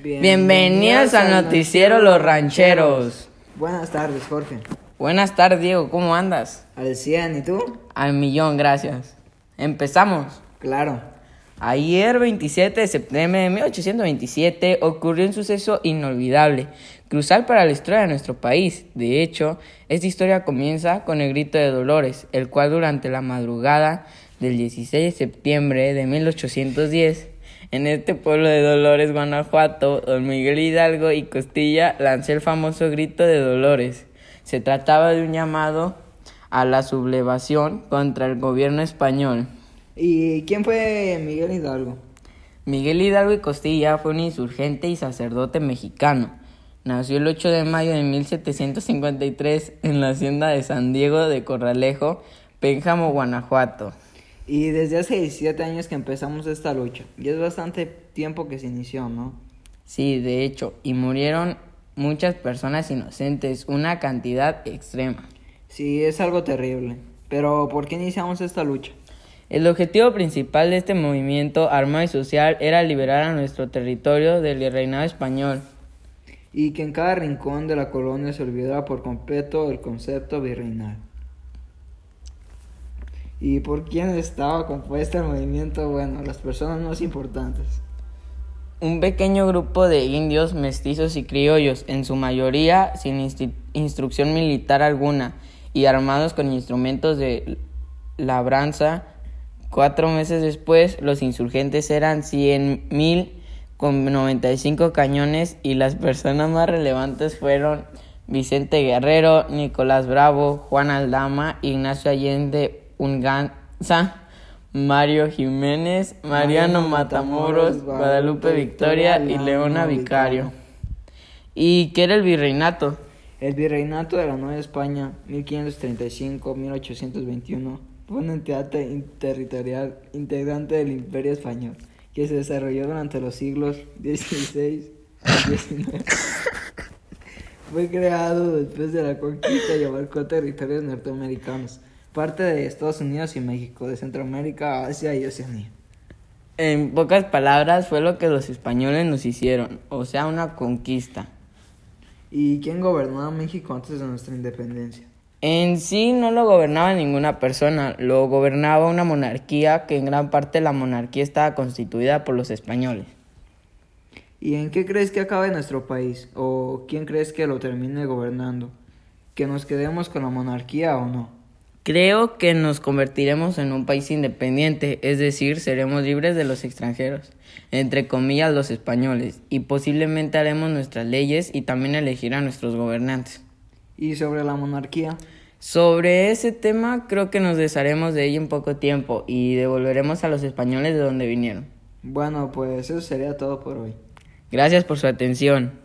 Bienvenidos al noticiero Los Rancheros. Buenas tardes, Jorge. Buenas tardes, Diego. ¿Cómo andas? Al 100, ¿y tú? Al millón, gracias. Empezamos. Claro. Ayer, 27 de septiembre de 1827, ocurrió un suceso inolvidable, crucial para la historia de nuestro país. De hecho, esta historia comienza con el grito de Dolores, el cual durante la madrugada del 16 de septiembre de 1810, en este pueblo de Dolores, Guanajuato, don Miguel Hidalgo y Costilla lanzó el famoso grito de Dolores. Se trataba de un llamado a la sublevación contra el gobierno español. ¿Y quién fue Miguel Hidalgo? Miguel Hidalgo y Costilla fue un insurgente y sacerdote mexicano. Nació el 8 de mayo de 1753 en la hacienda de San Diego de Corralejo, Pénjamo, Guanajuato. Y desde hace 17 años que empezamos esta lucha. Y es bastante tiempo que se inició, ¿no? Sí, de hecho, y murieron muchas personas inocentes, una cantidad extrema. Sí, es algo terrible. Pero ¿por qué iniciamos esta lucha? El objetivo principal de este movimiento armado y social era liberar a nuestro territorio del reinado español. Y que en cada rincón de la colonia se olvidara por completo el concepto virreinal. ¿Y por quién estaba compuesto el movimiento? Bueno, las personas más importantes. Un pequeño grupo de indios, mestizos y criollos, en su mayoría sin instrucción militar alguna y armados con instrumentos de labranza. Cuatro meses después, los insurgentes eran cien mil con 95 cañones y las personas más relevantes fueron Vicente Guerrero, Nicolás Bravo, Juan Aldama, Ignacio Allende Unganza, Mario Jiménez, Mariano Matamoros, Guadalupe Victoria y Leona Vicario. ¿Y qué era el virreinato? El virreinato de la Nueva España, 1535-1821, fue una entidad territorial integrante del Imperio Español que se desarrolló durante los siglos XVI y XIX. Fue creado después de la conquista y abarcó territorios norteamericanos parte de Estados Unidos y México, de Centroamérica, Asia y Oceanía. En pocas palabras, fue lo que los españoles nos hicieron, o sea, una conquista. ¿Y quién gobernaba México antes de nuestra independencia? En sí no lo gobernaba ninguna persona, lo gobernaba una monarquía que en gran parte la monarquía estaba constituida por los españoles. ¿Y en qué crees que acabe nuestro país? ¿O quién crees que lo termine gobernando? ¿Que nos quedemos con la monarquía o no? Creo que nos convertiremos en un país independiente, es decir, seremos libres de los extranjeros, entre comillas los españoles, y posiblemente haremos nuestras leyes y también elegir a nuestros gobernantes. ¿Y sobre la monarquía? Sobre ese tema creo que nos desharemos de ella en poco tiempo y devolveremos a los españoles de donde vinieron. Bueno, pues eso sería todo por hoy. Gracias por su atención.